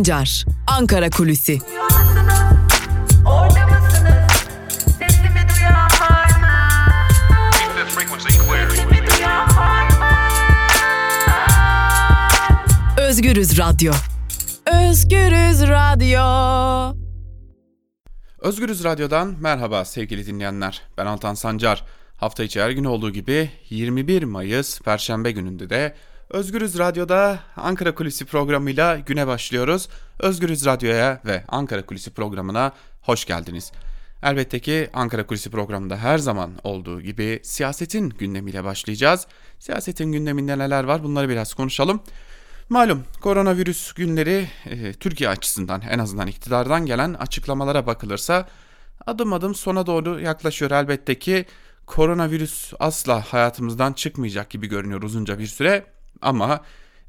Sancar, Ankara Kulüsi. Özgürüz Radyo. Özgürüz Radyo. Özgürüz Radyo'dan merhaba sevgili dinleyenler. Ben Altan Sancar. Hafta içi her gün olduğu gibi 21 Mayıs Perşembe gününde de Özgürüz Radyo'da Ankara Kulisi programıyla güne başlıyoruz. Özgürüz Radyo'ya ve Ankara Kulisi programına hoş geldiniz. Elbette ki Ankara Kulisi programında her zaman olduğu gibi siyasetin gündemiyle başlayacağız. Siyasetin gündeminde neler var bunları biraz konuşalım. Malum koronavirüs günleri e, Türkiye açısından en azından iktidardan gelen açıklamalara bakılırsa adım adım sona doğru yaklaşıyor elbette ki koronavirüs asla hayatımızdan çıkmayacak gibi görünüyor uzunca bir süre ama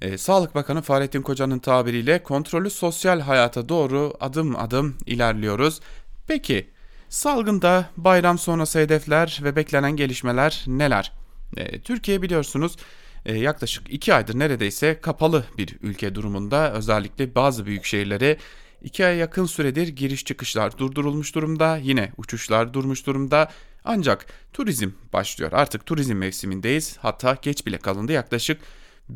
e, Sağlık Bakanı Fahrettin Koca'nın tabiriyle kontrollü sosyal hayata doğru adım adım ilerliyoruz. Peki salgında bayram sonrası hedefler ve beklenen gelişmeler neler? E, Türkiye biliyorsunuz e, yaklaşık 2 aydır neredeyse kapalı bir ülke durumunda. Özellikle bazı büyük şehirlere 2 aya yakın süredir giriş çıkışlar durdurulmuş durumda. Yine uçuşlar durmuş durumda. Ancak turizm başlıyor. Artık turizm mevsimindeyiz. Hatta geç bile kalındı. Yaklaşık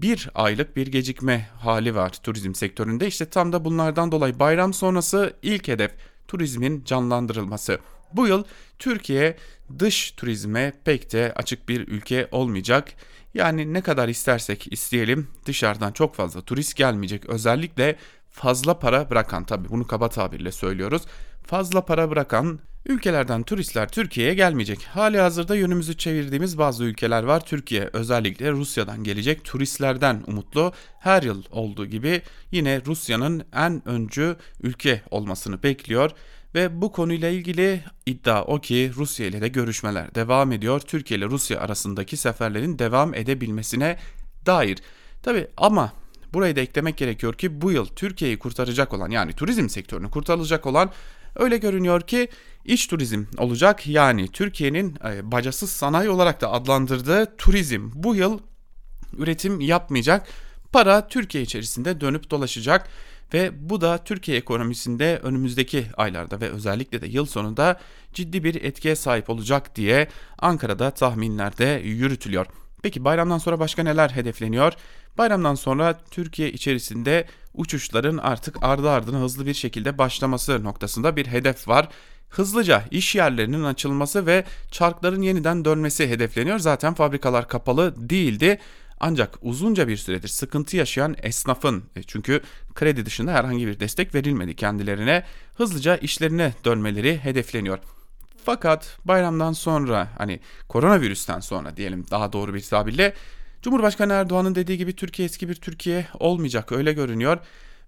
bir aylık bir gecikme hali var turizm sektöründe işte tam da bunlardan dolayı bayram sonrası ilk hedef turizmin canlandırılması. Bu yıl Türkiye dış turizme pek de açık bir ülke olmayacak. Yani ne kadar istersek isteyelim dışarıdan çok fazla turist gelmeyecek. Özellikle fazla para bırakan tabii bunu kaba tabirle söylüyoruz. Fazla para bırakan ülkelerden turistler Türkiye'ye gelmeyecek. Hali hazırda yönümüzü çevirdiğimiz bazı ülkeler var. Türkiye özellikle Rusya'dan gelecek turistlerden umutlu. Her yıl olduğu gibi yine Rusya'nın en öncü ülke olmasını bekliyor. Ve bu konuyla ilgili iddia o ki Rusya ile de görüşmeler devam ediyor. Türkiye ile Rusya arasındaki seferlerin devam edebilmesine dair. Tabi ama burayı da eklemek gerekiyor ki bu yıl Türkiye'yi kurtaracak olan yani turizm sektörünü kurtaracak olan öyle görünüyor ki iç turizm olacak. Yani Türkiye'nin e, bacasız sanayi olarak da adlandırdığı turizm bu yıl üretim yapmayacak. Para Türkiye içerisinde dönüp dolaşacak ve bu da Türkiye ekonomisinde önümüzdeki aylarda ve özellikle de yıl sonunda ciddi bir etkiye sahip olacak diye Ankara'da tahminlerde yürütülüyor. Peki bayramdan sonra başka neler hedefleniyor? Bayramdan sonra Türkiye içerisinde uçuşların artık ardı ardına hızlı bir şekilde başlaması noktasında bir hedef var. Hızlıca iş yerlerinin açılması ve çarkların yeniden dönmesi hedefleniyor. Zaten fabrikalar kapalı değildi. Ancak uzunca bir süredir sıkıntı yaşayan esnafın e, çünkü kredi dışında herhangi bir destek verilmedi kendilerine hızlıca işlerine dönmeleri hedefleniyor. Fakat bayramdan sonra hani koronavirüsten sonra diyelim daha doğru bir tabirle Cumhurbaşkanı Erdoğan'ın dediği gibi Türkiye eski bir Türkiye olmayacak öyle görünüyor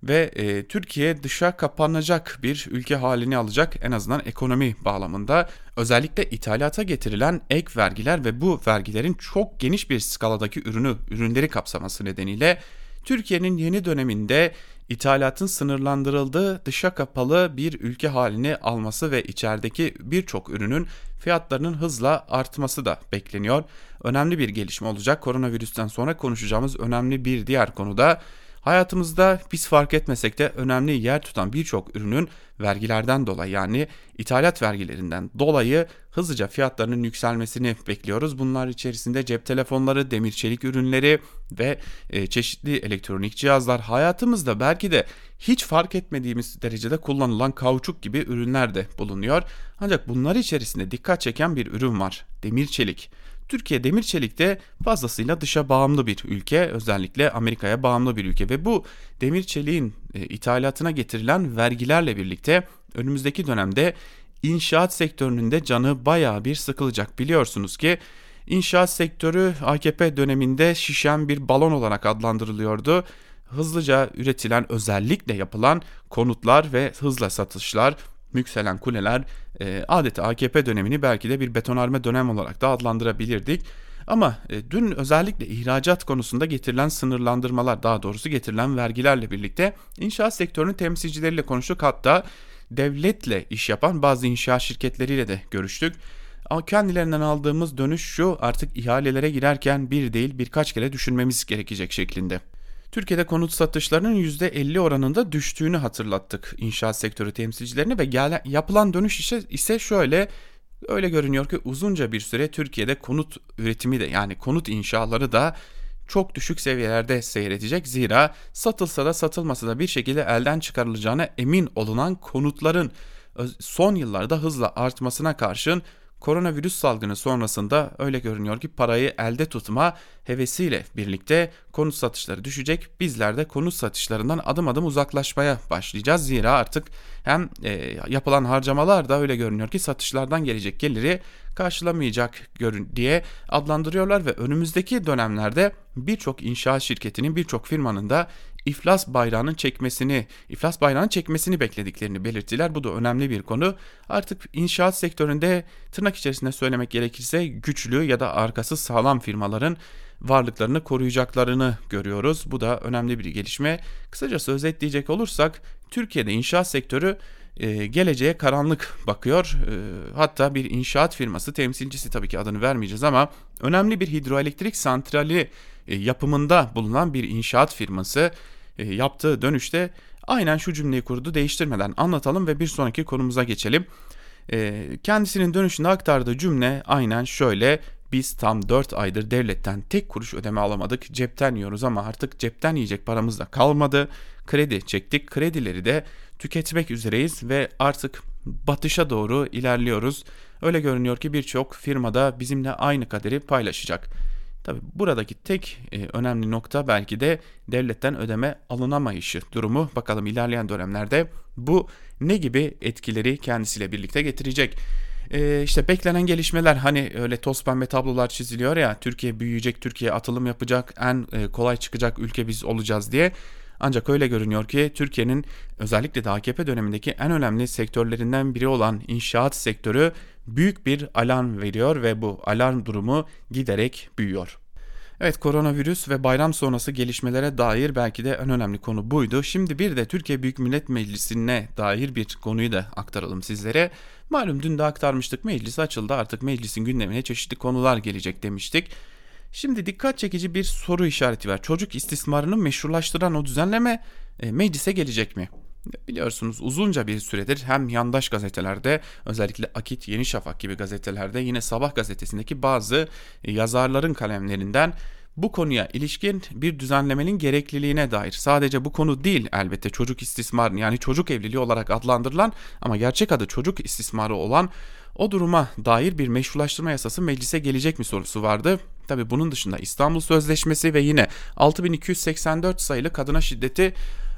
ve e, Türkiye dışa kapanacak bir ülke halini alacak en azından ekonomi bağlamında. Özellikle ithalata getirilen ek vergiler ve bu vergilerin çok geniş bir skaladaki ürünü, ürünleri kapsaması nedeniyle Türkiye'nin yeni döneminde ithalatın sınırlandırıldığı dışa kapalı bir ülke halini alması ve içerideki birçok ürünün fiyatlarının hızla artması da bekleniyor. Önemli bir gelişme olacak. Koronavirüsten sonra konuşacağımız önemli bir diğer konuda Hayatımızda biz fark etmesek de önemli yer tutan birçok ürünün vergilerden dolayı yani ithalat vergilerinden dolayı hızlıca fiyatlarının yükselmesini bekliyoruz. Bunlar içerisinde cep telefonları, demir çelik ürünleri ve e, çeşitli elektronik cihazlar hayatımızda belki de hiç fark etmediğimiz derecede kullanılan kauçuk gibi ürünler de bulunuyor. Ancak bunlar içerisinde dikkat çeken bir ürün var. Demir çelik. Türkiye demir çelikte fazlasıyla dışa bağımlı bir ülke özellikle Amerika'ya bağımlı bir ülke ve bu demir çeliğin e, ithalatına getirilen vergilerle birlikte önümüzdeki dönemde inşaat sektörünün de canı baya bir sıkılacak. Biliyorsunuz ki inşaat sektörü AKP döneminde şişen bir balon olarak adlandırılıyordu. Hızlıca üretilen özellikle yapılan konutlar ve hızla satışlar yükselen kuleler e, adeta AKP dönemini belki de bir betonarme dönem olarak da adlandırabilirdik. Ama e, dün özellikle ihracat konusunda getirilen sınırlandırmalar daha doğrusu getirilen vergilerle birlikte inşaat sektörünün temsilcileriyle konuştuk. Hatta devletle iş yapan bazı inşaat şirketleriyle de görüştük. Kendilerinden aldığımız dönüş şu artık ihalelere girerken bir değil birkaç kere düşünmemiz gerekecek şeklinde. Türkiye'de konut satışlarının %50 oranında düştüğünü hatırlattık inşaat sektörü temsilcilerine ve gelen, yapılan dönüş ise, ise şöyle öyle görünüyor ki uzunca bir süre Türkiye'de konut üretimi de yani konut inşaları da çok düşük seviyelerde seyredecek. Zira satılsa da satılmasa da bir şekilde elden çıkarılacağına emin olunan konutların son yıllarda hızla artmasına karşın Koronavirüs salgını sonrasında öyle görünüyor ki parayı elde tutma hevesiyle birlikte konut satışları düşecek. Bizler de konut satışlarından adım adım uzaklaşmaya başlayacağız. Zira artık hem e, yapılan harcamalar da öyle görünüyor ki satışlardan gelecek geliri karşılamayacak görün diye adlandırıyorlar ve önümüzdeki dönemlerde birçok inşaat şirketinin birçok firmanın da iflas bayrağının çekmesini, iflas bayrağının çekmesini beklediklerini belirttiler. Bu da önemli bir konu. Artık inşaat sektöründe tırnak içerisinde söylemek gerekirse güçlü ya da arkası sağlam firmaların varlıklarını koruyacaklarını görüyoruz. Bu da önemli bir gelişme. Kısacası özetleyecek olursak Türkiye'de inşaat sektörü e, geleceğe karanlık bakıyor. E, hatta bir inşaat firması temsilcisi tabii ki adını vermeyeceğiz ama önemli bir hidroelektrik santrali e, yapımında bulunan bir inşaat firması yaptığı dönüşte aynen şu cümleyi kurdu değiştirmeden anlatalım ve bir sonraki konumuza geçelim. E, kendisinin dönüşünde aktardığı cümle aynen şöyle biz tam 4 aydır devletten tek kuruş ödeme alamadık. Cepten yiyoruz ama artık cepten yiyecek paramız da kalmadı. Kredi çektik. Kredileri de tüketmek üzereyiz ve artık batışa doğru ilerliyoruz. Öyle görünüyor ki birçok firmada bizimle aynı kaderi paylaşacak. Tabi buradaki tek e, önemli nokta belki de devletten ödeme alınamayışı durumu. Bakalım ilerleyen dönemlerde bu ne gibi etkileri kendisiyle birlikte getirecek. E, işte beklenen gelişmeler hani öyle toz pembe tablolar çiziliyor ya Türkiye büyüyecek, Türkiye atılım yapacak, en e, kolay çıkacak ülke biz olacağız diye. Ancak öyle görünüyor ki Türkiye'nin özellikle de AKP dönemindeki en önemli sektörlerinden biri olan inşaat sektörü büyük bir alarm veriyor ve bu alarm durumu giderek büyüyor. Evet koronavirüs ve bayram sonrası gelişmelere dair belki de en önemli konu buydu. Şimdi bir de Türkiye Büyük Millet Meclisi'ne dair bir konuyu da aktaralım sizlere. Malum dün de aktarmıştık meclis açıldı artık meclisin gündemine çeşitli konular gelecek demiştik. Şimdi dikkat çekici bir soru işareti var. Çocuk istismarını meşrulaştıran o düzenleme e, meclise gelecek mi? Biliyorsunuz uzunca bir süredir hem yandaş gazetelerde özellikle Akit, Yeni Şafak gibi gazetelerde yine Sabah gazetesindeki bazı yazarların kalemlerinden bu konuya ilişkin bir düzenlemenin gerekliliğine dair sadece bu konu değil elbette çocuk istismarı yani çocuk evliliği olarak adlandırılan ama gerçek adı çocuk istismarı olan o duruma dair bir meşrulaştırma yasası meclise gelecek mi sorusu vardı. Tabi bunun dışında İstanbul Sözleşmesi ve yine 6284 sayılı kadına şiddeti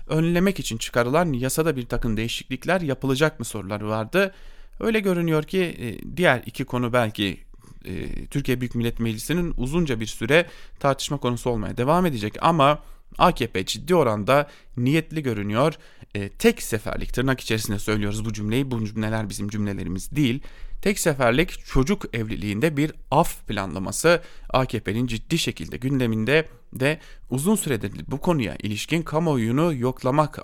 önlemek için çıkarılan yasada bir takım değişiklikler yapılacak mı soruları vardı. Öyle görünüyor ki e, diğer iki konu belki e, Türkiye Büyük Millet Meclisi'nin uzunca bir süre tartışma konusu olmaya devam edecek ama AKP ciddi oranda niyetli görünüyor. E, tek seferlik tırnak içerisinde söylüyoruz bu cümleyi. Bu cümleler bizim cümlelerimiz değil. Tek seferlik çocuk evliliğinde bir af planlaması AKP'nin ciddi şekilde gündeminde de uzun süredir bu konuya ilişkin kamuoyunu yoklamak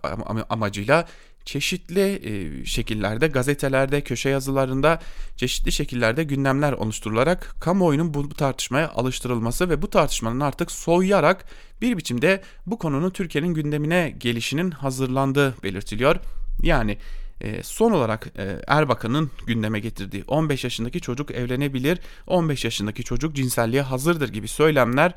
amacıyla çeşitli e, şekillerde gazetelerde, köşe yazılarında çeşitli şekillerde gündemler oluşturularak kamuoyunun bu tartışmaya alıştırılması ve bu tartışmanın artık soğuyarak bir biçimde bu konunun Türkiye'nin gündemine gelişinin hazırlandığı belirtiliyor. Yani e, son olarak e, Erbakan'ın gündeme getirdiği 15 yaşındaki çocuk evlenebilir, 15 yaşındaki çocuk cinselliğe hazırdır gibi söylemler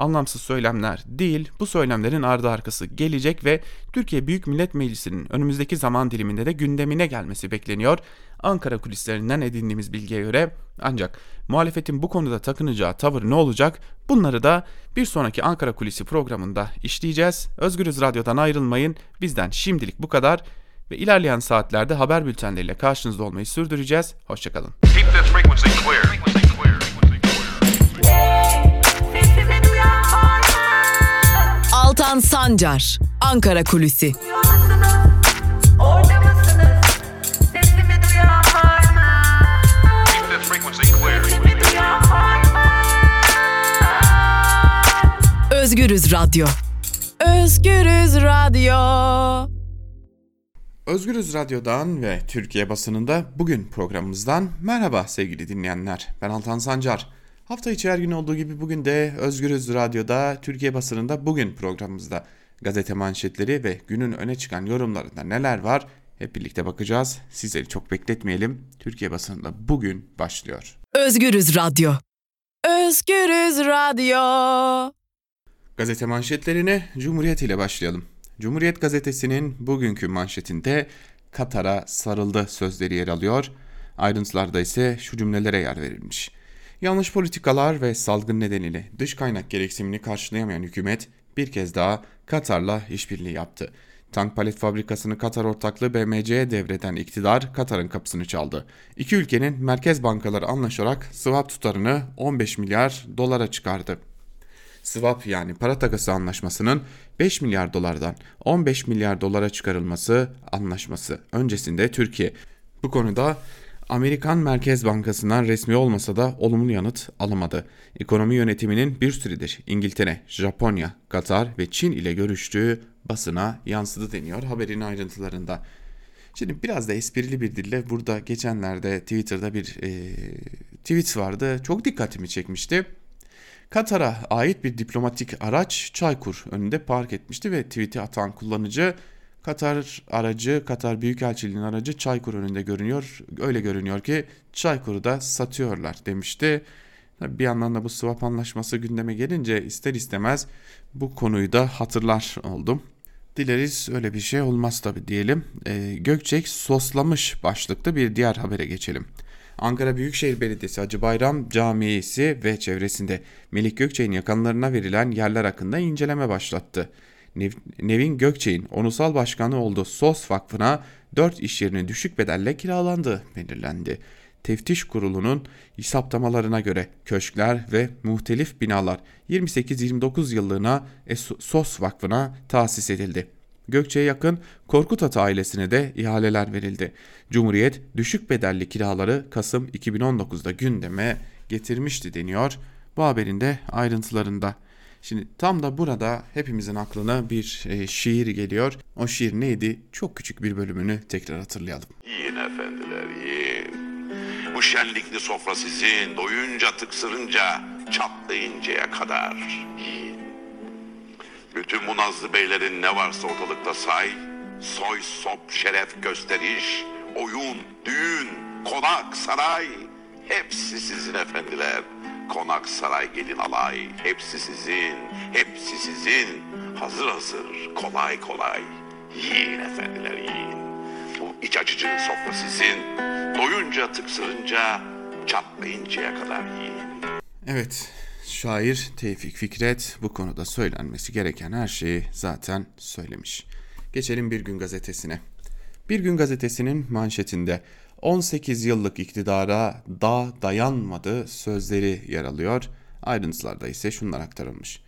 anlamsız söylemler değil, bu söylemlerin ardı arkası gelecek ve Türkiye Büyük Millet Meclisi'nin önümüzdeki zaman diliminde de gündemine gelmesi bekleniyor. Ankara kulislerinden edindiğimiz bilgiye göre ancak muhalefetin bu konuda takınacağı tavır ne olacak? Bunları da bir sonraki Ankara Kulisi programında işleyeceğiz. Özgürüz Radyo'dan ayrılmayın. Bizden şimdilik bu kadar ve ilerleyen saatlerde haber bültenleriyle karşınızda olmayı sürdüreceğiz. Hoşçakalın. Altan Sancar, Ankara Kulüsi. Özgürüz Radyo. Özgürüz Radyo. Özgürüz Radyo'dan ve Türkiye basınında bugün programımızdan merhaba sevgili dinleyenler. Ben Altan Sancar. Hafta içi her gün olduğu gibi bugün de Özgürüz Radyo'da Türkiye basınında bugün programımızda gazete manşetleri ve günün öne çıkan yorumlarında neler var hep birlikte bakacağız. Sizleri çok bekletmeyelim. Türkiye basınında bugün başlıyor. Özgürüz Radyo. Özgürüz Radyo. Gazete manşetlerine Cumhuriyet ile başlayalım. Cumhuriyet gazetesinin bugünkü manşetinde Katar'a sarıldı sözleri yer alıyor. Ayrıntılarda ise şu cümlelere yer verilmiş. Yanlış politikalar ve salgın nedeniyle dış kaynak gereksinimini karşılayamayan hükümet bir kez daha Katar'la işbirliği yaptı. Tank palet fabrikasını Katar ortaklığı BMC'ye devreden iktidar Katar'ın kapısını çaldı. İki ülkenin merkez bankaları anlaşarak swap tutarını 15 milyar dolara çıkardı. Swap yani para takası anlaşmasının 5 milyar dolardan 15 milyar dolara çıkarılması anlaşması öncesinde Türkiye bu konuda Amerikan Merkez Bankası'ndan resmi olmasa da olumlu yanıt alamadı. Ekonomi yönetiminin bir süredir İngiltere, Japonya, Katar ve Çin ile görüştüğü basına yansıdı deniyor haberin ayrıntılarında. Şimdi biraz da esprili bir dille burada geçenlerde Twitter'da bir e, tweet vardı. Çok dikkatimi çekmişti. Katar'a ait bir diplomatik araç Çaykur önünde park etmişti ve tweet'i atan kullanıcı Katar aracı, Katar Büyükelçiliğinin aracı Çaykur önünde görünüyor. Öyle görünüyor ki Çaykur'u da satıyorlar demişti. Bir yandan da bu swap anlaşması gündeme gelince ister istemez bu konuyu da hatırlar oldum. Dileriz öyle bir şey olmaz tabi diyelim. E, Gökçek soslamış başlıklı bir diğer habere geçelim. Ankara Büyükşehir Belediyesi Hacı Bayram Camii'si ve çevresinde Melik Gökçek'in yakınlarına verilen yerler hakkında inceleme başlattı. Nevin Gökçek'in onusal başkanı olduğu SOS Vakfı'na 4 iş yerinin düşük bedelle kiralandığı belirlendi. Teftiş Kurulu'nun hesaptamalarına göre köşkler ve muhtelif binalar 28-29 yıllığına SOS Vakfı'na tahsis edildi. Gökçe'ye yakın Korkut ailesine de ihaleler verildi. Cumhuriyet düşük bedelli kiraları Kasım 2019'da gündeme getirmişti deniyor bu haberin de ayrıntılarında. Şimdi tam da burada hepimizin aklına bir e, şiir geliyor. O şiir neydi? Çok küçük bir bölümünü tekrar hatırlayalım. Yiyin efendiler yiyin. Bu şenlikli sofra sizin doyunca tıksırınca çatlayıncaya kadar yiyin. Bütün bu nazlı beylerin ne varsa ortalıkta say. Soy, sop, şeref, gösteriş, oyun, düğün, konak, saray. Hepsi sizin efendiler. Konak, saray, gelin alay. Hepsi sizin, hepsi sizin. Hazır hazır, kolay kolay. Yiyin efendiler yiyin. Bu iç açıcı sofra sizin. Doyunca tıksırınca çatlayıncaya kadar yiyin. Evet, şair Tevfik Fikret bu konuda söylenmesi gereken her şeyi zaten söylemiş. Geçelim Bir Gün Gazetesi'ne. Bir Gün Gazetesi'nin manşetinde 18 yıllık iktidara da dayanmadı sözleri yer alıyor. Ayrıntılarda ise şunlar aktarılmış.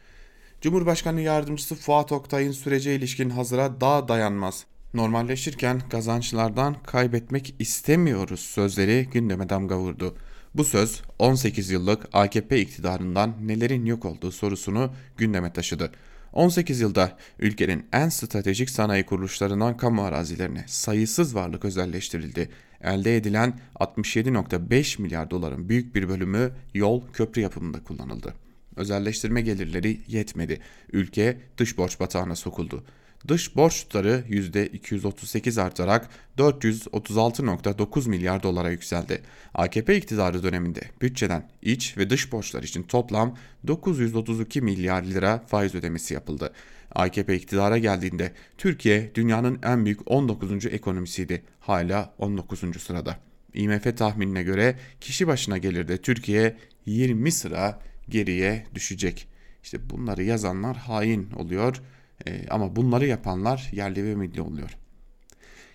Cumhurbaşkanı Yardımcısı Fuat Oktay'ın sürece ilişkin hazıra daha dayanmaz. Normalleşirken kazançlardan kaybetmek istemiyoruz sözleri gündeme damga vurdu. Bu söz 18 yıllık AKP iktidarından nelerin yok olduğu sorusunu gündeme taşıdı. 18 yılda ülkenin en stratejik sanayi kuruluşlarından kamu arazilerine sayısız varlık özelleştirildi. Elde edilen 67.5 milyar doların büyük bir bölümü yol, köprü yapımında kullanıldı. Özelleştirme gelirleri yetmedi. Ülke dış borç batağına sokuldu. Dış borç tutarı %238 artarak 436.9 milyar dolara yükseldi. AKP iktidarı döneminde bütçeden iç ve dış borçlar için toplam 932 milyar lira faiz ödemesi yapıldı. AKP iktidara geldiğinde Türkiye dünyanın en büyük 19. ekonomisiydi. Hala 19. sırada. IMF tahminine göre kişi başına gelirde Türkiye 20 sıra geriye düşecek. İşte bunları yazanlar hain oluyor e, ama bunları yapanlar yerli ve milli oluyor.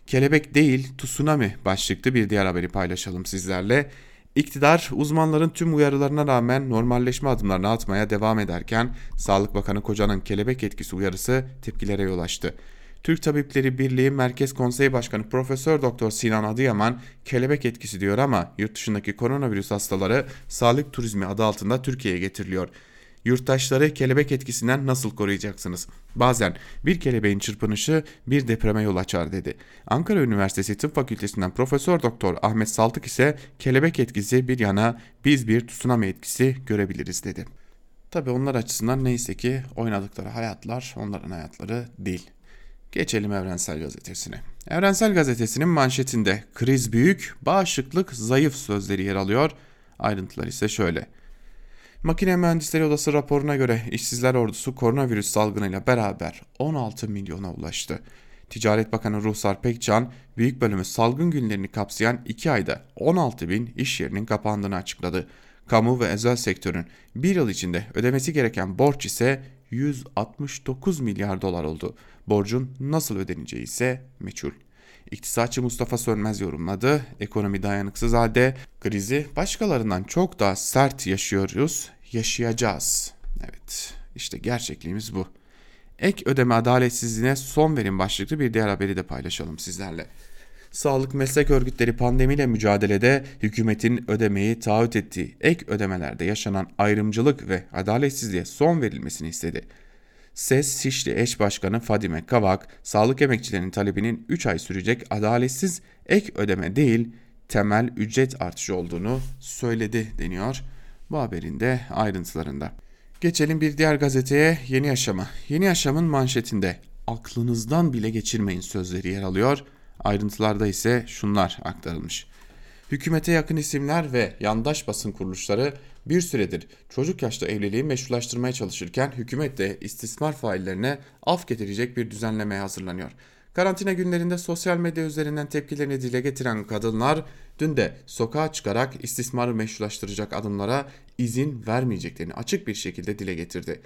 Kelebek değil tsunami başlıklı bir diğer haberi paylaşalım sizlerle. İktidar uzmanların tüm uyarılarına rağmen normalleşme adımlarını atmaya devam ederken Sağlık Bakanı Koca'nın kelebek etkisi uyarısı tepkilere yol açtı. Türk Tabipleri Birliği Merkez Konsey Başkanı Profesör Doktor Sinan Adıyaman kelebek etkisi diyor ama yurt dışındaki koronavirüs hastaları sağlık turizmi adı altında Türkiye'ye getiriliyor. Yurttaşları kelebek etkisinden nasıl koruyacaksınız? Bazen bir kelebeğin çırpınışı bir depreme yol açar dedi. Ankara Üniversitesi Tıp Fakültesinden Profesör Doktor Ahmet Saltık ise kelebek etkisi bir yana biz bir tsunami etkisi görebiliriz dedi. Tabi onlar açısından neyse ki oynadıkları hayatlar onların hayatları değil. Geçelim Evrensel Gazetesi'ne. Evrensel Gazetesi'nin manşetinde kriz büyük, bağışıklık zayıf sözleri yer alıyor. Ayrıntılar ise şöyle. Makine Mühendisleri Odası raporuna göre işsizler ordusu koronavirüs salgınıyla beraber 16 milyona ulaştı. Ticaret Bakanı Ruhsar Pekcan, büyük bölümü salgın günlerini kapsayan 2 ayda 16 bin iş yerinin kapandığını açıkladı. Kamu ve özel sektörün bir yıl içinde ödemesi gereken borç ise 169 milyar dolar oldu. Borcun nasıl ödeneceği ise meçhul. İktisatçı Mustafa Sönmez yorumladı. Ekonomi dayanıksız halde krizi başkalarından çok daha sert yaşıyoruz, yaşayacağız. Evet, işte gerçekliğimiz bu. Ek ödeme adaletsizliğine son verin başlıklı bir diğer haberi de paylaşalım sizlerle. Sağlık meslek örgütleri pandemiyle mücadelede hükümetin ödemeyi taahhüt ettiği ek ödemelerde yaşanan ayrımcılık ve adaletsizliğe son verilmesini istedi. SES Şişli eş başkanı Fadime Kavak, sağlık emekçilerinin talebinin 3 ay sürecek adaletsiz ek ödeme değil, temel ücret artışı olduğunu söyledi deniyor bu haberin de ayrıntılarında. Geçelim bir diğer gazeteye Yeni Yaşam'a. Yeni Yaşam'ın manşetinde aklınızdan bile geçirmeyin sözleri yer alıyor. Ayrıntılarda ise şunlar aktarılmış. Hükümete yakın isimler ve yandaş basın kuruluşları bir süredir çocuk yaşta evliliği meşrulaştırmaya çalışırken hükümet de istismar faillerine af getirecek bir düzenlemeye hazırlanıyor. Karantina günlerinde sosyal medya üzerinden tepkilerini dile getiren kadınlar dün de sokağa çıkarak istismarı meşrulaştıracak adımlara izin vermeyeceklerini açık bir şekilde dile getirdi.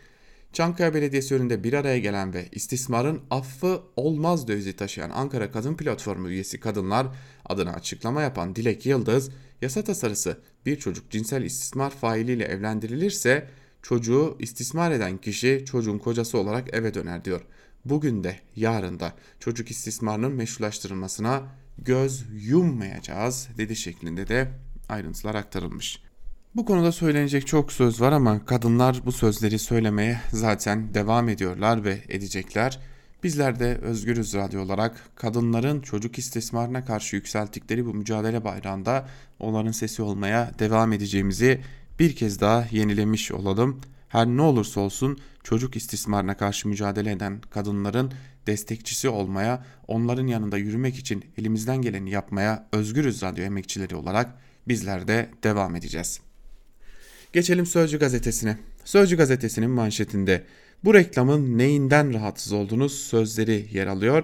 Çankaya Belediyesi önünde bir araya gelen ve istismarın affı olmaz dövizi taşıyan Ankara Kadın Platformu üyesi kadınlar adına açıklama yapan Dilek Yıldız, yasa tasarısı bir çocuk cinsel istismar failiyle evlendirilirse çocuğu istismar eden kişi çocuğun kocası olarak eve döner diyor. Bugün de yarın da çocuk istismarının meşrulaştırılmasına göz yummayacağız dedi şeklinde de ayrıntılar aktarılmış. Bu konuda söylenecek çok söz var ama kadınlar bu sözleri söylemeye zaten devam ediyorlar ve edecekler. Bizler de Özgürüz Radyo olarak kadınların çocuk istismarına karşı yükselttikleri bu mücadele bayrağında onların sesi olmaya devam edeceğimizi bir kez daha yenilemiş olalım. Her ne olursa olsun çocuk istismarına karşı mücadele eden kadınların destekçisi olmaya, onların yanında yürümek için elimizden geleni yapmaya Özgürüz Radyo emekçileri olarak bizler de devam edeceğiz. Geçelim Sözcü gazetesine. Sözcü gazetesinin manşetinde bu reklamın neyinden rahatsız olduğunuz sözleri yer alıyor.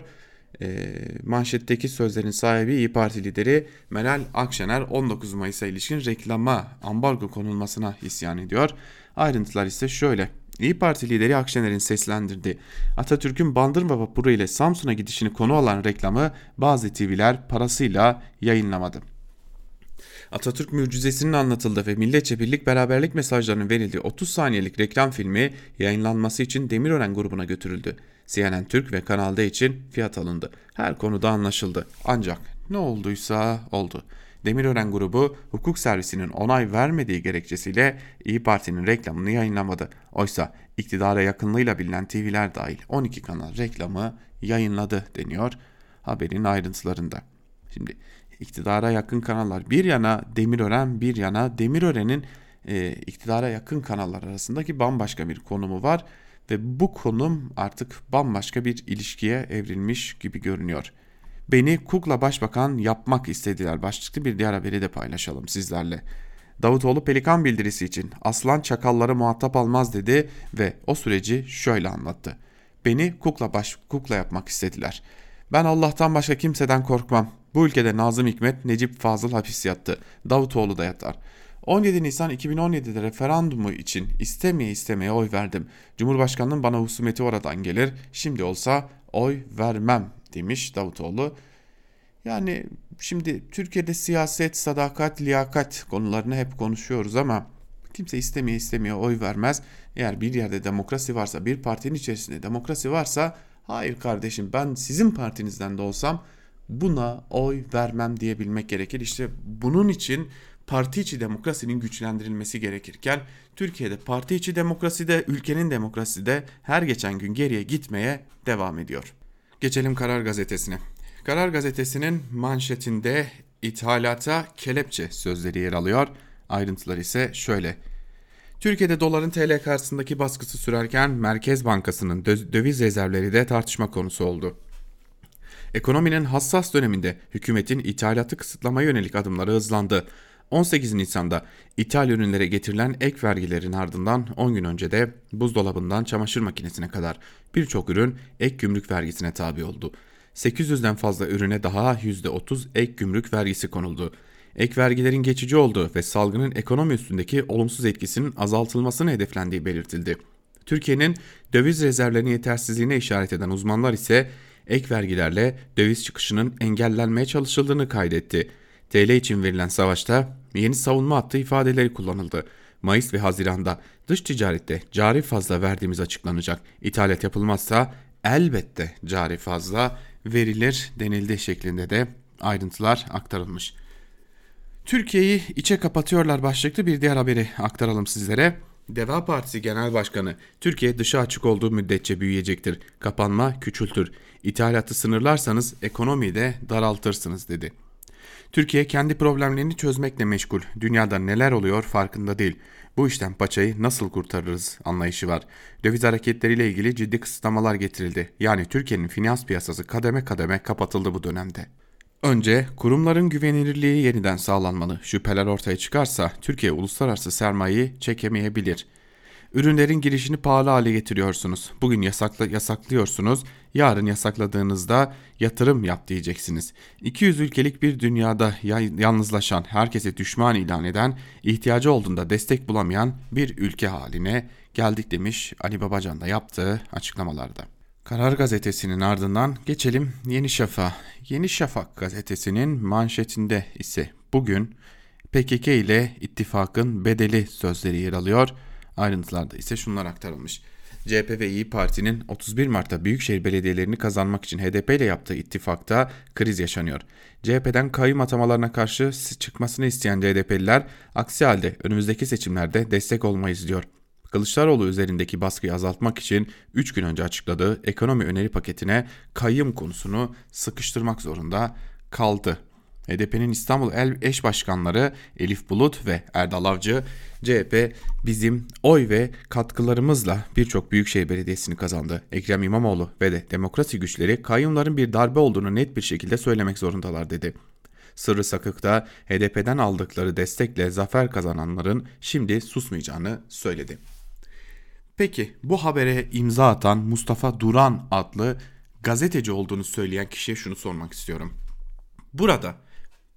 E, manşetteki sözlerin sahibi İyi Parti lideri Meral Akşener 19 Mayıs'a ilişkin reklama ambargo konulmasına isyan ediyor. Ayrıntılar ise şöyle. İyi Parti lideri Akşener'in seslendirdiği Atatürk'ün Bandırma Vapuru ile Samsun'a gidişini konu alan reklamı bazı TV'ler parasıyla yayınlamadı. Atatürk mucizesinin anlatıldığı ve milletçe birlik beraberlik mesajlarının verildiği 30 saniyelik reklam filmi yayınlanması için Demirören grubuna götürüldü. CNN Türk ve Kanal D için fiyat alındı. Her konuda anlaşıldı. Ancak ne olduysa oldu. Demirören grubu hukuk servisinin onay vermediği gerekçesiyle İyi Parti'nin reklamını yayınlamadı. Oysa iktidara yakınlığıyla bilinen TV'ler dahil 12 kanal reklamı yayınladı deniyor haberin ayrıntılarında. Şimdi iktidara yakın kanallar bir yana Demirören bir yana Demirören'in e, iktidara yakın kanallar arasındaki bambaşka bir konumu var ve bu konum artık bambaşka bir ilişkiye evrilmiş gibi görünüyor. Beni kukla başbakan yapmak istediler başlıklı bir diğer haberi de paylaşalım sizlerle. Davutoğlu Pelikan bildirisi için aslan çakalları muhatap almaz dedi ve o süreci şöyle anlattı. Beni kukla baş kukla yapmak istediler. Ben Allah'tan başka kimseden korkmam. Bu ülkede Nazım Hikmet, Necip Fazıl hapis yattı. Davutoğlu da yatar. 17 Nisan 2017'de referandumu için istemeye istemeye oy verdim. Cumhurbaşkanının bana husumeti oradan gelir. Şimdi olsa oy vermem demiş Davutoğlu. Yani şimdi Türkiye'de siyaset, sadakat, liyakat konularını hep konuşuyoruz ama kimse istemeye istemeye oy vermez. Eğer bir yerde demokrasi varsa, bir partinin içerisinde demokrasi varsa hayır kardeşim ben sizin partinizden de olsam buna oy vermem diyebilmek gerekir. İşte bunun için parti içi demokrasinin güçlendirilmesi gerekirken Türkiye'de parti içi demokrasi de ülkenin demokrasisi de her geçen gün geriye gitmeye devam ediyor. Geçelim Karar Gazetesi'ne. Karar Gazetesi'nin manşetinde ithalata kelepçe sözleri yer alıyor. Ayrıntılar ise şöyle. Türkiye'de doların TL karşısındaki baskısı sürerken Merkez Bankası'nın döviz rezervleri de tartışma konusu oldu. Ekonominin hassas döneminde hükümetin ithalatı kısıtlama yönelik adımları hızlandı. 18 Nisan'da ithal ürünlere getirilen ek vergilerin ardından 10 gün önce de buzdolabından çamaşır makinesine kadar birçok ürün ek gümrük vergisine tabi oldu. 800'den fazla ürüne daha %30 ek gümrük vergisi konuldu. Ek vergilerin geçici olduğu ve salgının ekonomi üstündeki olumsuz etkisinin azaltılmasını hedeflendiği belirtildi. Türkiye'nin döviz rezervlerinin yetersizliğine işaret eden uzmanlar ise ek vergilerle döviz çıkışının engellenmeye çalışıldığını kaydetti. TL için verilen savaşta yeni savunma hattı ifadeleri kullanıldı. Mayıs ve Haziran'da dış ticarette cari fazla verdiğimiz açıklanacak. İthalat yapılmazsa elbette cari fazla verilir denildi şeklinde de ayrıntılar aktarılmış. Türkiye'yi içe kapatıyorlar başlıklı bir diğer haberi aktaralım sizlere. Deva Partisi Genel Başkanı, Türkiye dışa açık olduğu müddetçe büyüyecektir. Kapanma küçültür. İthalatı sınırlarsanız ekonomiyi de daraltırsınız dedi. Türkiye kendi problemlerini çözmekle meşgul. Dünyada neler oluyor farkında değil. Bu işten paçayı nasıl kurtarırız anlayışı var. Döviz hareketleriyle ilgili ciddi kısıtlamalar getirildi. Yani Türkiye'nin finans piyasası kademe kademe kapatıldı bu dönemde. Önce kurumların güvenilirliği yeniden sağlanmalı. Şüpheler ortaya çıkarsa Türkiye uluslararası sermayeyi çekemeyebilir. Ürünlerin girişini pahalı hale getiriyorsunuz. Bugün yasakla, yasaklıyorsunuz. Yarın yasakladığınızda yatırım yap diyeceksiniz. 200 ülkelik bir dünyada yalnızlaşan, herkese düşman ilan eden, ihtiyacı olduğunda destek bulamayan bir ülke haline geldik demiş Ali Babacan da yaptığı açıklamalarda. Karar gazetesinin ardından geçelim Yeni Şafak. Yeni Şafak gazetesinin manşetinde ise bugün PKK ile ittifakın bedeli sözleri yer alıyor. Ayrıntılarda ise şunlar aktarılmış. CHP ve İyi Parti'nin 31 Mart'ta büyükşehir belediyelerini kazanmak için HDP ile yaptığı ittifakta kriz yaşanıyor. CHP'den kayyum atamalarına karşı çıkmasını isteyen CHP'liler aksi halde önümüzdeki seçimlerde destek olmayız diyor. Kılıçdaroğlu üzerindeki baskıyı azaltmak için 3 gün önce açıkladığı ekonomi öneri paketine kayyum konusunu sıkıştırmak zorunda kaldı. HDP'nin İstanbul El eş başkanları Elif Bulut ve Erdal Avcı CHP bizim oy ve katkılarımızla birçok büyükşehir belediyesini kazandı. Ekrem İmamoğlu ve de demokrasi güçleri kayyumların bir darbe olduğunu net bir şekilde söylemek zorundalar dedi. Sırrı Sakık'ta HDP'den aldıkları destekle zafer kazananların şimdi susmayacağını söyledi. Peki bu habere imza atan Mustafa Duran adlı gazeteci olduğunu söyleyen kişiye şunu sormak istiyorum. Burada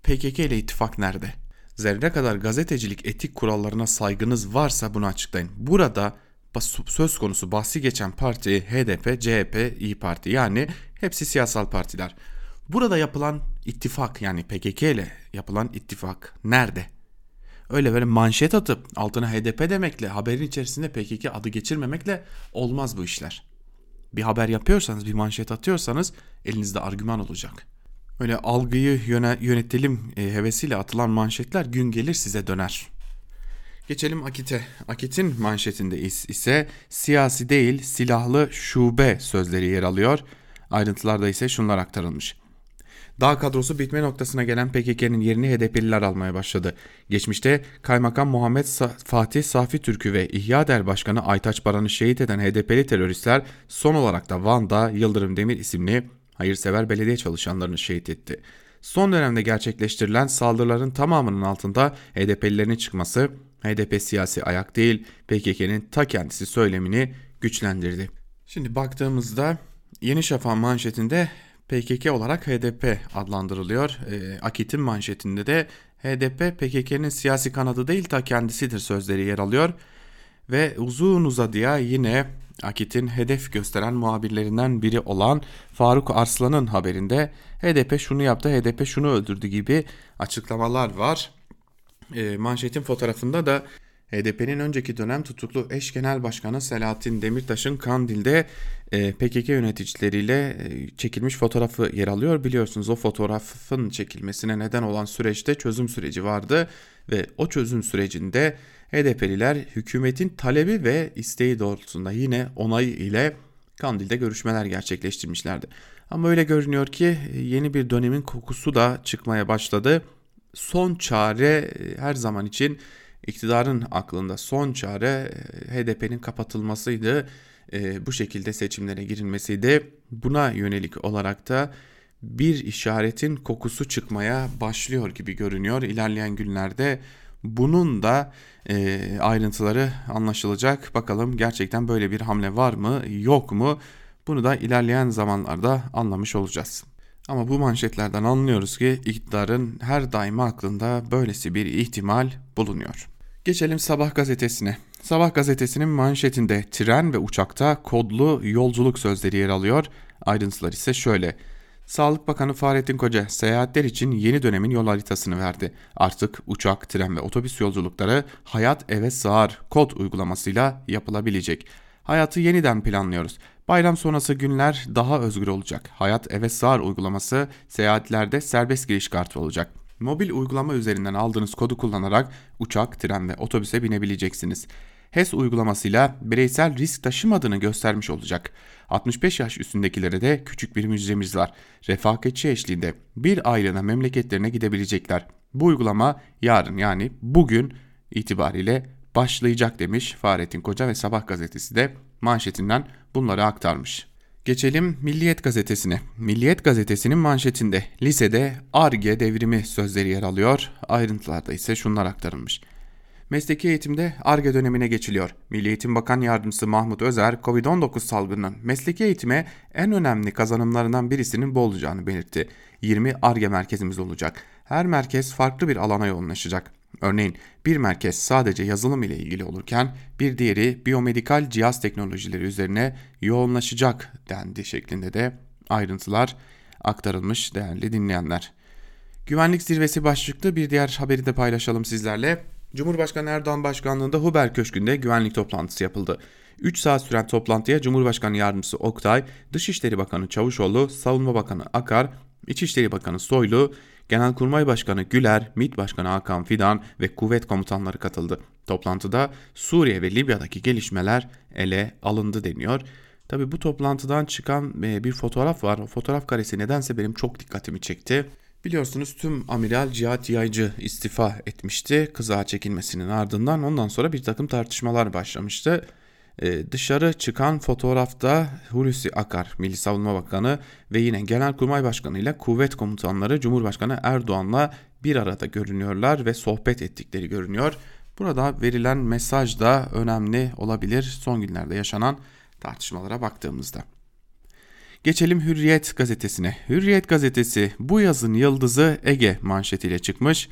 PKK ile ittifak nerede? Zerre kadar gazetecilik etik kurallarına saygınız varsa bunu açıklayın. Burada söz konusu bahsi geçen parti HDP, CHP, İyi Parti yani hepsi siyasal partiler. Burada yapılan ittifak yani PKK ile yapılan ittifak nerede? Öyle böyle manşet atıp altına HDP demekle haberin içerisinde PKK adı geçirmemekle olmaz bu işler. Bir haber yapıyorsanız bir manşet atıyorsanız elinizde argüman olacak. Öyle algıyı yönetelim e, hevesiyle atılan manşetler gün gelir size döner. Geçelim Akit'e. Akit'in manşetinde ise siyasi değil silahlı şube sözleri yer alıyor. Ayrıntılarda ise şunlar aktarılmış. Dağ kadrosu bitme noktasına gelen PKK'nın yerini HDP'liler almaya başladı. Geçmişte Kaymakam Muhammed Sa Fatih Safi Türk'ü ve İhya Der Başkanı Aytaç Baran'ı şehit eden HDP'li teröristler son olarak da Van'da Yıldırım Demir isimli hayırsever belediye çalışanlarını şehit etti. Son dönemde gerçekleştirilen saldırıların tamamının altında HDP'lilerin çıkması HDP siyasi ayak değil PKK'nın ta kendisi söylemini güçlendirdi. Şimdi baktığımızda Yeni Şafak manşetinde PKK olarak HDP adlandırılıyor. E, Akit'in manşetinde de HDP PKK'nın siyasi kanadı değil ta kendisidir sözleri yer alıyor. Ve uzun uzadıya yine Akit'in hedef gösteren muhabirlerinden biri olan Faruk Arslan'ın haberinde HDP şunu yaptı, HDP şunu öldürdü gibi açıklamalar var. E, manşetin fotoğrafında da HDP'nin önceki dönem tutuklu eş genel başkanı Selahattin Demirtaş'ın Kandil'de e, PKK yöneticileriyle e, çekilmiş fotoğrafı yer alıyor. Biliyorsunuz o fotoğrafın çekilmesine neden olan süreçte çözüm süreci vardı. ve o çözüm sürecinde HDP'liler hükümetin talebi ve isteği doğrultusunda yine onay ile Kandil'de görüşmeler gerçekleştirmişlerdi. Ama öyle görünüyor ki yeni bir dönemin kokusu da çıkmaya başladı. Son çare her zaman için iktidarın aklında son çare HDP'nin kapatılmasıydı. Bu şekilde seçimlere girilmesiydi. Buna yönelik olarak da bir işaretin kokusu çıkmaya başlıyor gibi görünüyor. İlerleyen günlerde bunun da e, ayrıntıları anlaşılacak. Bakalım gerçekten böyle bir hamle var mı yok mu? Bunu da ilerleyen zamanlarda anlamış olacağız. Ama bu manşetlerden anlıyoruz ki iktidarın her daima aklında böylesi bir ihtimal bulunuyor. Geçelim Sabah gazetesine. Sabah gazetesinin manşetinde tren ve uçakta kodlu yolculuk sözleri yer alıyor. Ayrıntılar ise şöyle. Sağlık Bakanı Fahrettin Koca seyahatler için yeni dönemin yol haritasını verdi. Artık uçak, tren ve otobüs yolculukları Hayat Eve Sığar kod uygulamasıyla yapılabilecek. Hayatı yeniden planlıyoruz. Bayram sonrası günler daha özgür olacak. Hayat Eve Sığar uygulaması seyahatlerde serbest giriş kartı olacak. Mobil uygulama üzerinden aldığınız kodu kullanarak uçak, tren ve otobüse binebileceksiniz. HES uygulamasıyla bireysel risk taşımadığını göstermiş olacak. 65 yaş üstündekilere de küçük bir müjdemiz var. Refakatçi eşliğinde bir aylığına memleketlerine gidebilecekler. Bu uygulama yarın yani bugün itibariyle başlayacak demiş Fahrettin Koca ve Sabah gazetesi de manşetinden bunları aktarmış. Geçelim Milliyet gazetesine. Milliyet gazetesinin manşetinde lisede ARGE devrimi sözleri yer alıyor. Ayrıntılarda ise şunlar aktarılmış. Mesleki eğitimde ARGE dönemine geçiliyor. Milli Eğitim Bakan Yardımcısı Mahmut Özer, Covid-19 salgınının mesleki eğitime en önemli kazanımlarından birisinin bu olacağını belirtti. 20 ARGE merkezimiz olacak. Her merkez farklı bir alana yoğunlaşacak. Örneğin bir merkez sadece yazılım ile ilgili olurken bir diğeri biyomedikal cihaz teknolojileri üzerine yoğunlaşacak dendi şeklinde de ayrıntılar aktarılmış değerli dinleyenler. Güvenlik zirvesi başlıklı bir diğer haberi de paylaşalım sizlerle. Cumhurbaşkanı Erdoğan başkanlığında Huber Köşkü'nde güvenlik toplantısı yapıldı. 3 saat süren toplantıya Cumhurbaşkanı Yardımcısı Oktay, Dışişleri Bakanı Çavuşoğlu, Savunma Bakanı Akar, İçişleri Bakanı Soylu, Genelkurmay Başkanı Güler, MİT Başkanı Hakan Fidan ve kuvvet komutanları katıldı. Toplantıda Suriye ve Libya'daki gelişmeler ele alındı deniyor. Tabi bu toplantıdan çıkan e, bir fotoğraf var. O fotoğraf karesi nedense benim çok dikkatimi çekti. Biliyorsunuz tüm amiral Cihat Yaycı istifa etmişti kızağa çekilmesinin ardından. Ondan sonra bir takım tartışmalar başlamıştı. Ee, dışarı çıkan fotoğrafta Hulusi Akar, Milli Savunma Bakanı ve yine Genelkurmay Başkanı ile kuvvet komutanları Cumhurbaşkanı Erdoğan'la bir arada görünüyorlar ve sohbet ettikleri görünüyor. Burada verilen mesaj da önemli olabilir son günlerde yaşanan tartışmalara baktığımızda. Geçelim Hürriyet gazetesine. Hürriyet gazetesi bu yazın yıldızı Ege manşetiyle çıkmış.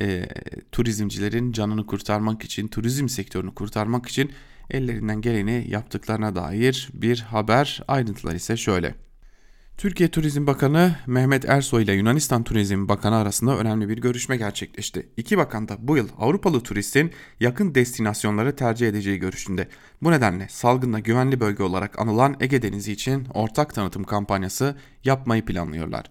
E, turizmcilerin canını kurtarmak için, turizm sektörünü kurtarmak için ellerinden geleni yaptıklarına dair bir haber. Ayrıntılar ise şöyle. Türkiye Turizm Bakanı Mehmet Ersoy ile Yunanistan Turizm Bakanı arasında önemli bir görüşme gerçekleşti. İki bakan da bu yıl Avrupalı turistin yakın destinasyonları tercih edeceği görüşünde. Bu nedenle salgınla güvenli bölge olarak anılan Ege Denizi için ortak tanıtım kampanyası yapmayı planlıyorlar.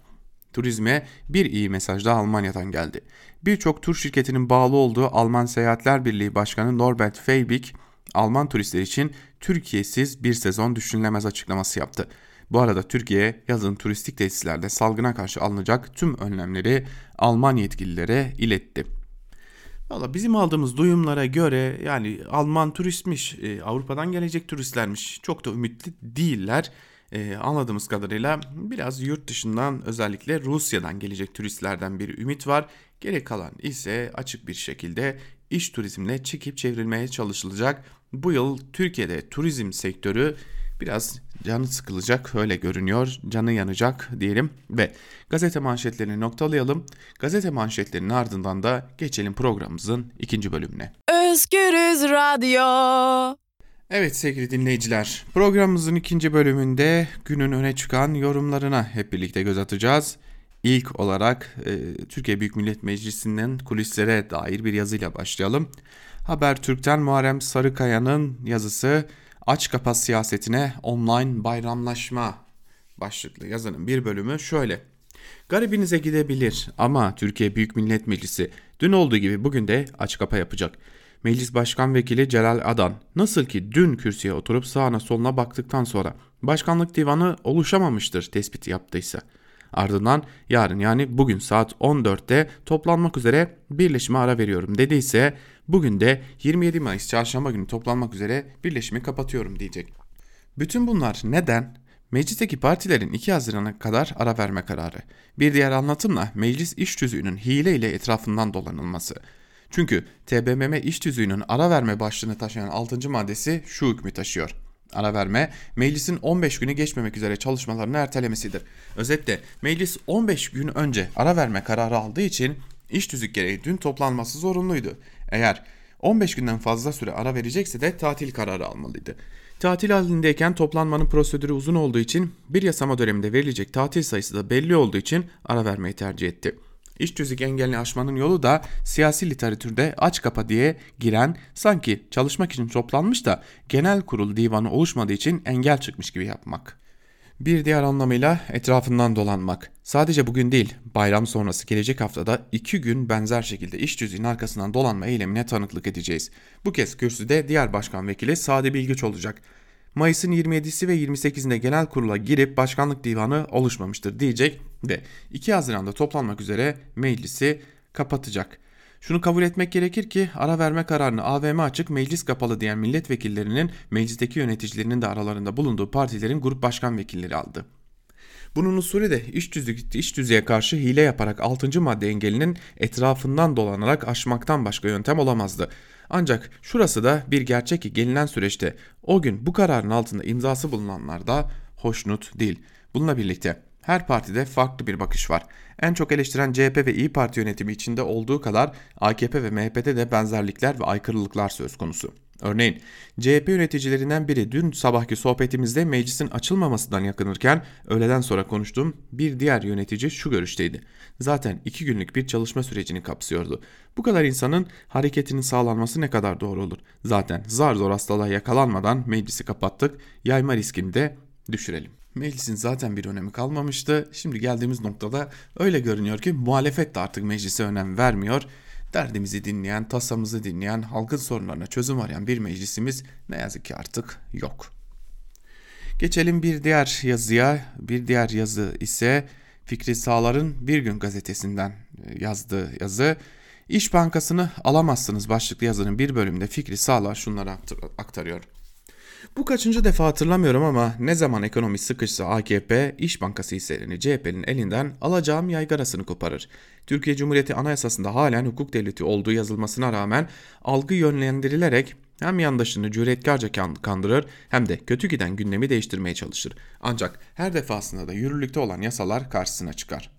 Turizme bir iyi mesaj da Almanya'dan geldi. Birçok tur şirketinin bağlı olduğu Alman Seyahatler Birliği Başkanı Norbert Feybig, Alman turistler için Türkiye'siz bir sezon düşünülemez açıklaması yaptı. Bu arada Türkiye yazın turistik tesislerde salgına karşı alınacak tüm önlemleri Alman yetkililere iletti. Valla bizim aldığımız duyumlara göre yani Alman turistmiş, e, Avrupa'dan gelecek turistlermiş çok da ümitli değiller. E, anladığımız kadarıyla biraz yurt dışından özellikle Rusya'dan gelecek turistlerden bir ümit var. Geri kalan ise açık bir şekilde iş turizmle çekip çevrilmeye çalışılacak. Bu yıl Türkiye'de turizm sektörü biraz canı sıkılacak öyle görünüyor. Canı yanacak diyelim ve gazete manşetlerini noktalayalım. Gazete manşetlerinin ardından da geçelim programımızın ikinci bölümüne. Özgürüz Radyo. Evet sevgili dinleyiciler, programımızın ikinci bölümünde günün öne çıkan yorumlarına hep birlikte göz atacağız. İlk olarak e, Türkiye Büyük Millet Meclisi'nin kulislere dair bir yazıyla başlayalım. Habertürk'ten Muharrem Sarıkaya'nın yazısı Aç kapa siyasetine online bayramlaşma başlıklı yazının bir bölümü şöyle. Garibinize gidebilir ama Türkiye Büyük Millet Meclisi Dün olduğu gibi bugün de aç kapa yapacak. Meclis Başkan Vekili Celal Adan nasıl ki dün kürsüye oturup sağına soluna baktıktan sonra başkanlık divanı oluşamamıştır tespiti yaptıysa. Ardından yarın yani bugün saat 14'te toplanmak üzere birleşime ara veriyorum dediyse bugün de 27 Mayıs çarşamba günü toplanmak üzere birleşimi kapatıyorum diyecek. Bütün bunlar neden? Meclisteki partilerin 2 Haziran'a kadar ara verme kararı. Bir diğer anlatımla meclis iş tüzüğünün hile ile etrafından dolanılması. Çünkü TBMM iş tüzüğünün ara verme başlığını taşıyan 6. maddesi şu hükmü taşıyor. Ara verme, meclisin 15 günü geçmemek üzere çalışmalarını ertelemesidir. Özetle meclis 15 gün önce ara verme kararı aldığı için iş tüzük gereği dün toplanması zorunluydu. Eğer 15 günden fazla süre ara verecekse de tatil kararı almalıydı. Tatil halindeyken toplanmanın prosedürü uzun olduğu için bir yasama döneminde verilecek tatil sayısı da belli olduğu için ara vermeyi tercih etti. İş tüzük engelini aşmanın yolu da siyasi literatürde aç kapa diye giren sanki çalışmak için toplanmış da genel kurul divanı oluşmadığı için engel çıkmış gibi yapmak. Bir diğer anlamıyla etrafından dolanmak. Sadece bugün değil, bayram sonrası gelecek haftada iki gün benzer şekilde iş tüzüğünün arkasından dolanma eylemine tanıklık edeceğiz. Bu kez kürsüde diğer başkan vekili Sadi Bilgiç olacak. Mayıs'ın 27'si ve 28'inde genel kurula girip başkanlık divanı oluşmamıştır diyecek ve 2 Haziran'da toplanmak üzere meclisi kapatacak. Şunu kabul etmek gerekir ki ara verme kararını AVM açık meclis kapalı diyen milletvekillerinin meclisteki yöneticilerinin de aralarında bulunduğu partilerin grup başkan vekilleri aldı. Bunun usulü de iş, tüzük, iş tüzüğe karşı hile yaparak 6. madde engelinin etrafından dolanarak aşmaktan başka yöntem olamazdı. Ancak şurası da bir gerçek ki gelinen süreçte o gün bu kararın altında imzası bulunanlar da hoşnut değil. Bununla birlikte her partide farklı bir bakış var. En çok eleştiren CHP ve İyi Parti yönetimi içinde olduğu kadar AKP ve MHP'de de benzerlikler ve aykırılıklar söz konusu. Örneğin CHP yöneticilerinden biri dün sabahki sohbetimizde meclisin açılmamasından yakınırken öğleden sonra konuştuğum bir diğer yönetici şu görüşteydi. Zaten iki günlük bir çalışma sürecini kapsıyordu. Bu kadar insanın hareketinin sağlanması ne kadar doğru olur? Zaten zar zor hastalığa yakalanmadan meclisi kapattık, yayma riskini de düşürelim. Meclisin zaten bir önemi kalmamıştı. Şimdi geldiğimiz noktada öyle görünüyor ki muhalefet de artık meclise önem vermiyor. Derdimizi dinleyen, tasamızı dinleyen, halkın sorunlarına çözüm arayan bir meclisimiz ne yazık ki artık yok. Geçelim bir diğer yazıya. Bir diğer yazı ise Fikri Sağlar'ın Bir Gün gazetesinden e, yazdığı yazı. İş Bankası'nı alamazsınız başlıklı yazının bir bölümünde Fikri Sağlar şunları aktarıyor. Bu kaçıncı defa hatırlamıyorum ama ne zaman ekonomi sıkışsa AKP, İş Bankası hisselerini CHP'nin elinden alacağım yaygarasını koparır. Türkiye Cumhuriyeti Anayasası'nda halen hukuk devleti olduğu yazılmasına rağmen algı yönlendirilerek hem yandaşını cüretkarca kandırır hem de kötü giden gündemi değiştirmeye çalışır. Ancak her defasında da yürürlükte olan yasalar karşısına çıkar.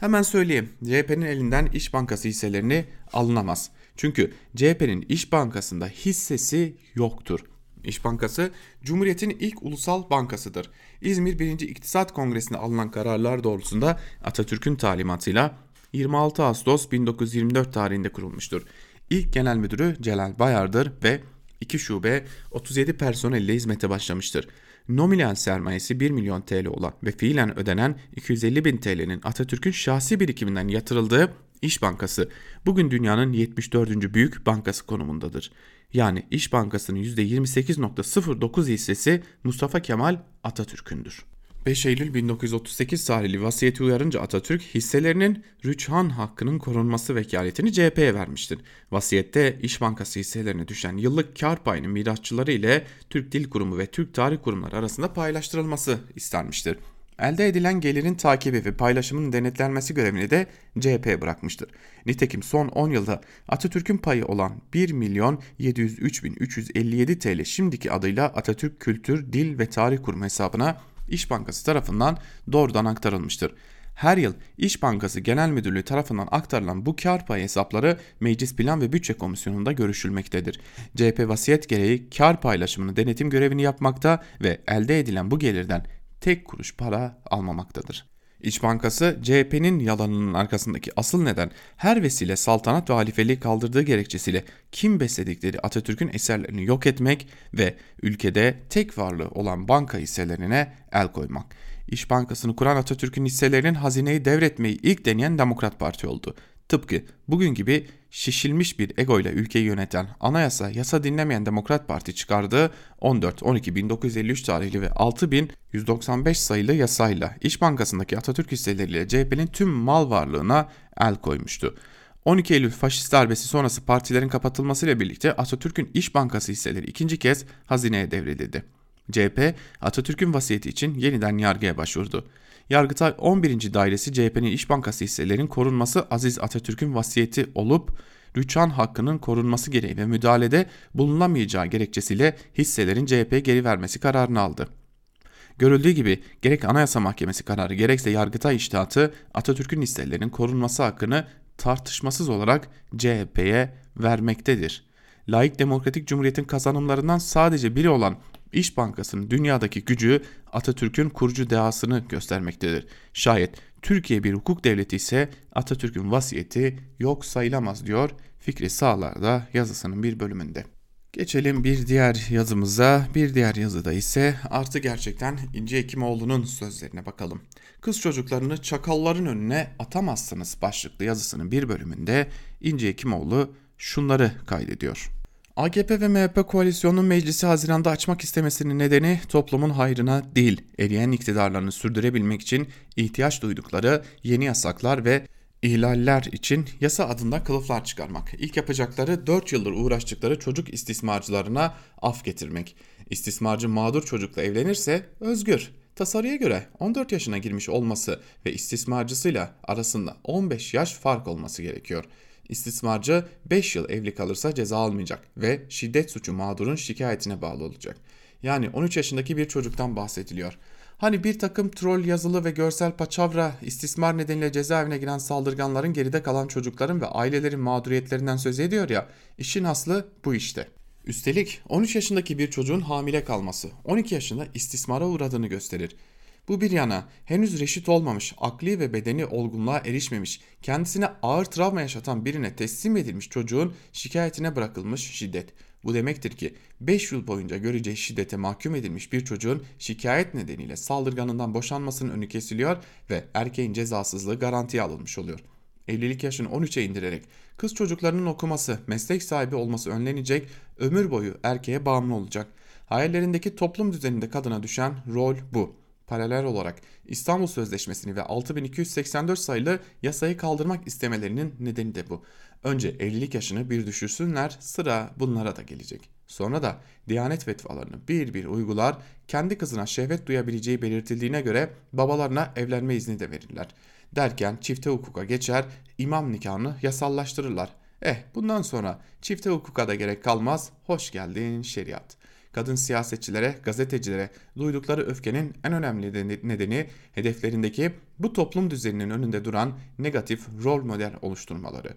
Hemen söyleyeyim CHP'nin elinden İş Bankası hisselerini alınamaz. Çünkü CHP'nin İş Bankası'nda hissesi yoktur. İş Bankası Cumhuriyet'in ilk ulusal bankasıdır. İzmir 1. İktisat Kongresi'nde alınan kararlar doğrultusunda Atatürk'ün talimatıyla 26 Ağustos 1924 tarihinde kurulmuştur. İlk genel müdürü Celal Bayar'dır ve 2 şube 37 personelle hizmete başlamıştır. Nominal sermayesi 1 milyon TL olan ve fiilen ödenen 250 bin TL'nin Atatürk'ün şahsi birikiminden yatırıldığı İş Bankası bugün dünyanın 74. büyük bankası konumundadır. Yani İş Bankası'nın %28.09 hissesi Mustafa Kemal Atatürk'ündür. 5 Eylül 1938 tarihli vasiyeti uyarınca Atatürk hisselerinin rüçhan hakkının korunması vekaletini CHP'ye vermiştir. Vasiyette İş Bankası hisselerine düşen yıllık kar payının mirasçıları ile Türk Dil Kurumu ve Türk Tarih Kurumları arasında paylaştırılması istenmiştir. Elde edilen gelirin takibi ve paylaşımının denetlenmesi görevini de CHP bırakmıştır. Nitekim son 10 yılda Atatürk'ün payı olan 1 milyon 703 bin 357 TL şimdiki adıyla Atatürk Kültür, Dil ve Tarih Kurumu hesabına İş Bankası tarafından doğrudan aktarılmıştır. Her yıl İş Bankası Genel Müdürlüğü tarafından aktarılan bu kar payı hesapları Meclis Plan ve Bütçe Komisyonu'nda görüşülmektedir. CHP vasiyet gereği kar paylaşımını denetim görevini yapmakta ve elde edilen bu gelirden tek kuruş para almamaktadır. İç Bankası CHP'nin yalanının arkasındaki asıl neden her vesile saltanat ve halifeliği kaldırdığı gerekçesiyle kim besledikleri Atatürk'ün eserlerini yok etmek ve ülkede tek varlığı olan banka hisselerine el koymak. İş Bankası'nı kuran Atatürk'ün hisselerinin hazineyi devretmeyi ilk deneyen Demokrat Parti oldu. Tıpkı bugün gibi şişilmiş bir egoyla ülkeyi yöneten anayasa yasa dinlemeyen Demokrat Parti çıkardığı 14-12-1953 tarihli ve 6195 sayılı yasayla İş Bankası'ndaki Atatürk hisseleriyle CHP'nin tüm mal varlığına el koymuştu. 12 Eylül faşist darbesi sonrası partilerin kapatılmasıyla birlikte Atatürk'ün İş Bankası hisseleri ikinci kez hazineye devredildi. CHP Atatürk'ün vasiyeti için yeniden yargıya başvurdu. Yargıtay 11. Dairesi CHP'nin İş Bankası hisselerinin korunması Aziz Atatürk'ün vasiyeti olup rüçhan hakkının korunması gereği ve müdahalede bulunamayacağı gerekçesiyle hisselerin CHP'ye geri vermesi kararını aldı. Görüldüğü gibi gerek Anayasa Mahkemesi kararı gerekse Yargıtay iştihatı Atatürk'ün hisselerinin korunması hakkını tartışmasız olarak CHP'ye vermektedir. Laik Demokratik Cumhuriyet'in kazanımlarından sadece biri olan İş Bankası'nın dünyadaki gücü Atatürk'ün kurucu dehasını göstermektedir. Şayet Türkiye bir hukuk devleti ise Atatürk'ün vasiyeti yok sayılamaz diyor Fikri Sağlar'da yazısının bir bölümünde. Geçelim bir diğer yazımıza. Bir diğer yazıda ise artı gerçekten İnce Hekimoğlu'nun sözlerine bakalım. Kız çocuklarını çakalların önüne atamazsınız başlıklı yazısının bir bölümünde İnce Hekimoğlu şunları kaydediyor. AKP ve MHP koalisyonunun meclisi Haziran'da açmak istemesinin nedeni toplumun hayrına değil, eriyen iktidarlarını sürdürebilmek için ihtiyaç duydukları yeni yasaklar ve ihlaller için yasa adında kılıflar çıkarmak. İlk yapacakları 4 yıldır uğraştıkları çocuk istismarcılarına af getirmek. İstismarcı mağdur çocukla evlenirse özgür. Tasarıya göre 14 yaşına girmiş olması ve istismarcısıyla arasında 15 yaş fark olması gerekiyor. İstismarcı 5 yıl evli kalırsa ceza almayacak ve şiddet suçu mağdurun şikayetine bağlı olacak. Yani 13 yaşındaki bir çocuktan bahsediliyor. Hani bir takım troll yazılı ve görsel paçavra istismar nedeniyle cezaevine giren saldırganların geride kalan çocukların ve ailelerin mağduriyetlerinden söz ediyor ya işin aslı bu işte. Üstelik 13 yaşındaki bir çocuğun hamile kalması 12 yaşında istismara uğradığını gösterir. Bu bir yana henüz reşit olmamış, akli ve bedeni olgunluğa erişmemiş, kendisine ağır travma yaşatan birine teslim edilmiş çocuğun şikayetine bırakılmış şiddet. Bu demektir ki 5 yıl boyunca göreceği şiddete mahkum edilmiş bir çocuğun şikayet nedeniyle saldırganından boşanmasının önü kesiliyor ve erkeğin cezasızlığı garantiye alınmış oluyor. Evlilik yaşını 13'e indirerek kız çocuklarının okuması, meslek sahibi olması önlenecek, ömür boyu erkeğe bağımlı olacak. Hayallerindeki toplum düzeninde kadına düşen rol bu. Paralel olarak İstanbul Sözleşmesi'ni ve 6284 sayılı yasayı kaldırmak istemelerinin nedeni de bu. Önce evlilik yaşını bir düşürsünler sıra bunlara da gelecek. Sonra da Diyanet fetvalarını bir bir uygular, kendi kızına şehvet duyabileceği belirtildiğine göre babalarına evlenme izni de verirler. Derken çifte hukuka geçer, imam nikahını yasallaştırırlar. Eh bundan sonra çifte hukuka da gerek kalmaz, hoş geldin şeriat.'' Kadın siyasetçilere, gazetecilere duydukları öfkenin en önemli nedeni hedeflerindeki bu toplum düzeninin önünde duran negatif rol model oluşturmaları.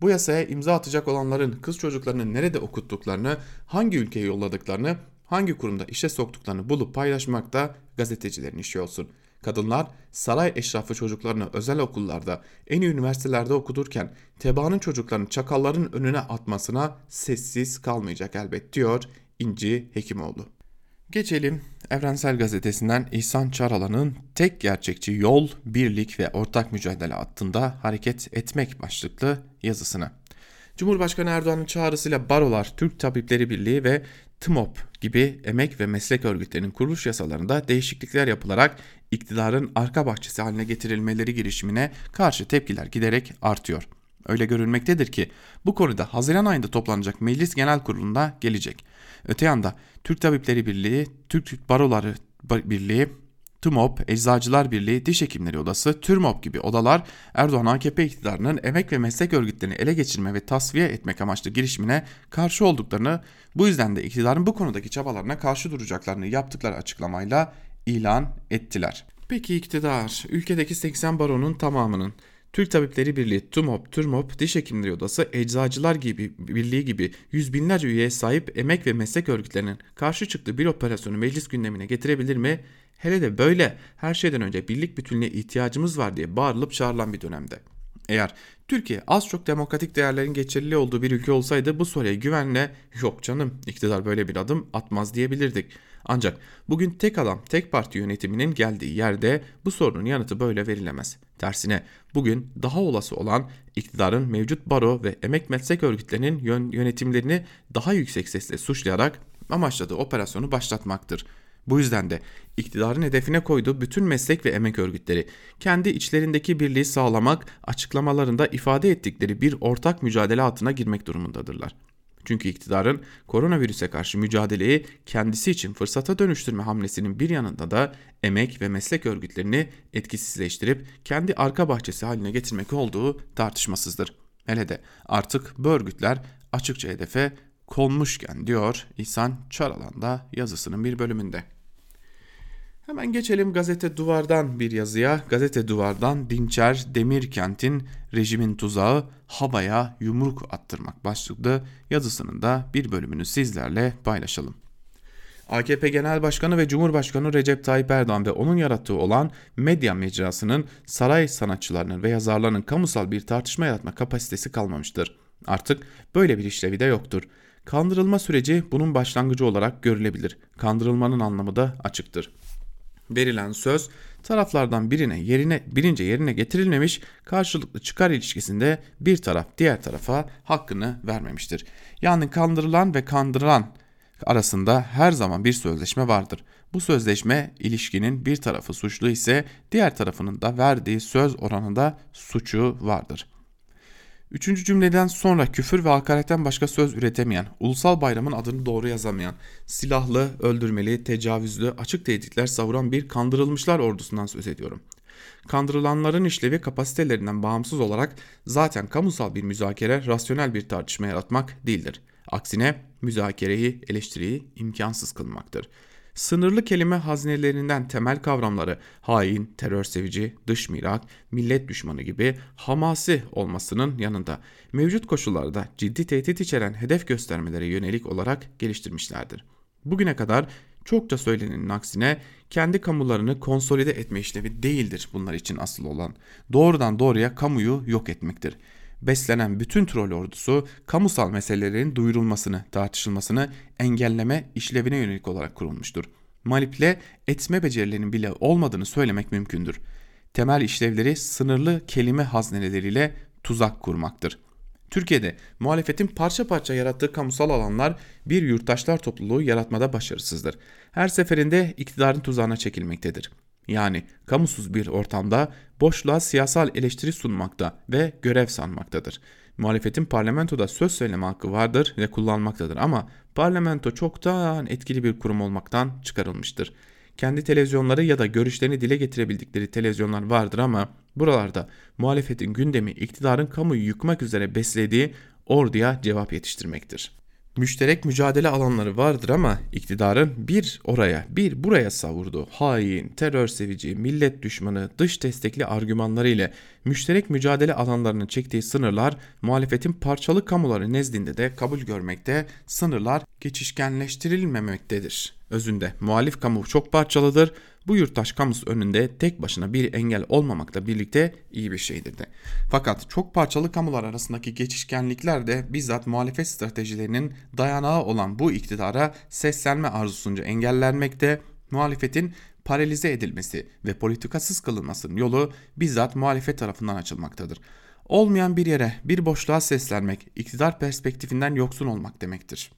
Bu yasaya imza atacak olanların kız çocuklarını nerede okuttuklarını, hangi ülkeye yolladıklarını, hangi kurumda işe soktuklarını bulup paylaşmak da gazetecilerin işi olsun. Kadınlar saray eşrafı çocuklarını özel okullarda, en iyi üniversitelerde okuturken tebaanın çocuklarını çakalların önüne atmasına sessiz kalmayacak elbet diyor İnci Hekimoğlu. Geçelim Evrensel Gazetesi'nden İhsan Çaralan'ın tek gerçekçi yol, birlik ve ortak mücadele hattında hareket etmek başlıklı yazısına. Cumhurbaşkanı Erdoğan'ın çağrısıyla Barolar, Türk Tabipleri Birliği ve TMOP gibi emek ve meslek örgütlerinin kuruluş yasalarında değişiklikler yapılarak iktidarın arka bahçesi haline getirilmeleri girişimine karşı tepkiler giderek artıyor. Öyle görülmektedir ki bu konuda Haziran ayında toplanacak Meclis Genel Kurulu'nda gelecek. Öte yanda Türk Tabipleri Birliği, Türk Baroları Birliği, TÜMOP, Eczacılar Birliği, Diş Hekimleri Odası, TÜRMOP gibi odalar Erdoğan AKP iktidarının emek ve meslek örgütlerini ele geçirme ve tasfiye etmek amaçlı girişimine karşı olduklarını, bu yüzden de iktidarın bu konudaki çabalarına karşı duracaklarını yaptıkları açıklamayla ilan ettiler. Peki iktidar ülkedeki 80 baronun tamamının Türk Tabipleri Birliği, TUMOP, TÜRMOP, Diş Hekimleri Odası, Eczacılar gibi Birliği gibi yüz binlerce üyeye sahip emek ve meslek örgütlerinin karşı çıktığı bir operasyonu meclis gündemine getirebilir mi? Hele de böyle her şeyden önce birlik bütünlüğe ihtiyacımız var diye bağırılıp çağrılan bir dönemde. Eğer Türkiye az çok demokratik değerlerin geçerli olduğu bir ülke olsaydı bu soruya güvenle yok canım iktidar böyle bir adım atmaz diyebilirdik. Ancak bugün tek adam tek parti yönetiminin geldiği yerde bu sorunun yanıtı böyle verilemez. Tersine bugün daha olası olan iktidarın mevcut baro ve emek meslek örgütlerinin yönetimlerini daha yüksek sesle suçlayarak amaçladığı operasyonu başlatmaktır. Bu yüzden de iktidarın hedefine koyduğu bütün meslek ve emek örgütleri kendi içlerindeki birliği sağlamak, açıklamalarında ifade ettikleri bir ortak mücadele altına girmek durumundadırlar. Çünkü iktidarın koronavirüse karşı mücadeleyi kendisi için fırsata dönüştürme hamlesinin bir yanında da emek ve meslek örgütlerini etkisizleştirip kendi arka bahçesi haline getirmek olduğu tartışmasızdır. Hele de artık bu örgütler açıkça hedefe konmuşken diyor İhsan Çaralan da yazısının bir bölümünde. Hemen geçelim gazete duvardan bir yazıya. Gazete duvardan Dinçer Demirkent'in rejimin tuzağı havaya yumruk attırmak başlıklı yazısının da bir bölümünü sizlerle paylaşalım. AKP Genel Başkanı ve Cumhurbaşkanı Recep Tayyip Erdoğan ve onun yarattığı olan medya mecrasının saray sanatçılarının ve yazarlarının kamusal bir tartışma yaratma kapasitesi kalmamıştır. Artık böyle bir işlevi de yoktur. Kandırılma süreci bunun başlangıcı olarak görülebilir. Kandırılmanın anlamı da açıktır verilen söz taraflardan birine yerine birince yerine getirilmemiş karşılıklı çıkar ilişkisinde bir taraf diğer tarafa hakkını vermemiştir. Yani kandırılan ve kandırılan arasında her zaman bir sözleşme vardır. Bu sözleşme ilişkinin bir tarafı suçlu ise diğer tarafının da verdiği söz oranında suçu vardır. Üçüncü cümleden sonra küfür ve hakaretten başka söz üretemeyen, ulusal bayramın adını doğru yazamayan, silahlı, öldürmeli, tecavüzlü, açık tehditler savuran bir kandırılmışlar ordusundan söz ediyorum. Kandırılanların işlevi kapasitelerinden bağımsız olarak zaten kamusal bir müzakere, rasyonel bir tartışma yaratmak değildir. Aksine müzakereyi, eleştiriyi imkansız kılmaktır sınırlı kelime hazinelerinden temel kavramları hain, terör sevici, dış mirak, millet düşmanı gibi hamasi olmasının yanında mevcut koşullarda ciddi tehdit içeren hedef göstermelere yönelik olarak geliştirmişlerdir. Bugüne kadar çokça söylenenin aksine kendi kamularını konsolide etme işlevi değildir bunlar için asıl olan. Doğrudan doğruya kamuyu yok etmektir beslenen bütün troll ordusu kamusal meselelerin duyurulmasını, tartışılmasını engelleme işlevine yönelik olarak kurulmuştur. Manipüle etme becerilerinin bile olmadığını söylemek mümkündür. Temel işlevleri sınırlı kelime hazneleriyle tuzak kurmaktır. Türkiye'de muhalefetin parça parça yarattığı kamusal alanlar bir yurttaşlar topluluğu yaratmada başarısızdır. Her seferinde iktidarın tuzağına çekilmektedir. Yani kamusuz bir ortamda boşluğa siyasal eleştiri sunmakta ve görev sanmaktadır. Muhalefetin parlamentoda söz söyleme hakkı vardır ve kullanmaktadır ama parlamento çoktan etkili bir kurum olmaktan çıkarılmıştır. Kendi televizyonları ya da görüşlerini dile getirebildikleri televizyonlar vardır ama buralarda muhalefetin gündemi iktidarın kamuyu yıkmak üzere beslediği orduya cevap yetiştirmektir müşterek mücadele alanları vardır ama iktidarın bir oraya bir buraya savurduğu hain, terör sevici, millet düşmanı, dış destekli argümanları ile müşterek mücadele alanlarının çektiği sınırlar muhalefetin parçalı kamuları nezdinde de kabul görmekte, sınırlar geçişkenleştirilmemektedir. Özünde muhalif kamu çok parçalıdır bu yurttaş kamusu önünde tek başına bir engel olmamakla birlikte iyi bir şeydir de. Fakat çok parçalı kamular arasındaki geçişkenlikler de bizzat muhalefet stratejilerinin dayanağı olan bu iktidara seslenme arzusunca engellenmekte, muhalefetin paralize edilmesi ve politikasız kılınmasının yolu bizzat muhalefet tarafından açılmaktadır. Olmayan bir yere, bir boşluğa seslenmek, iktidar perspektifinden yoksun olmak demektir.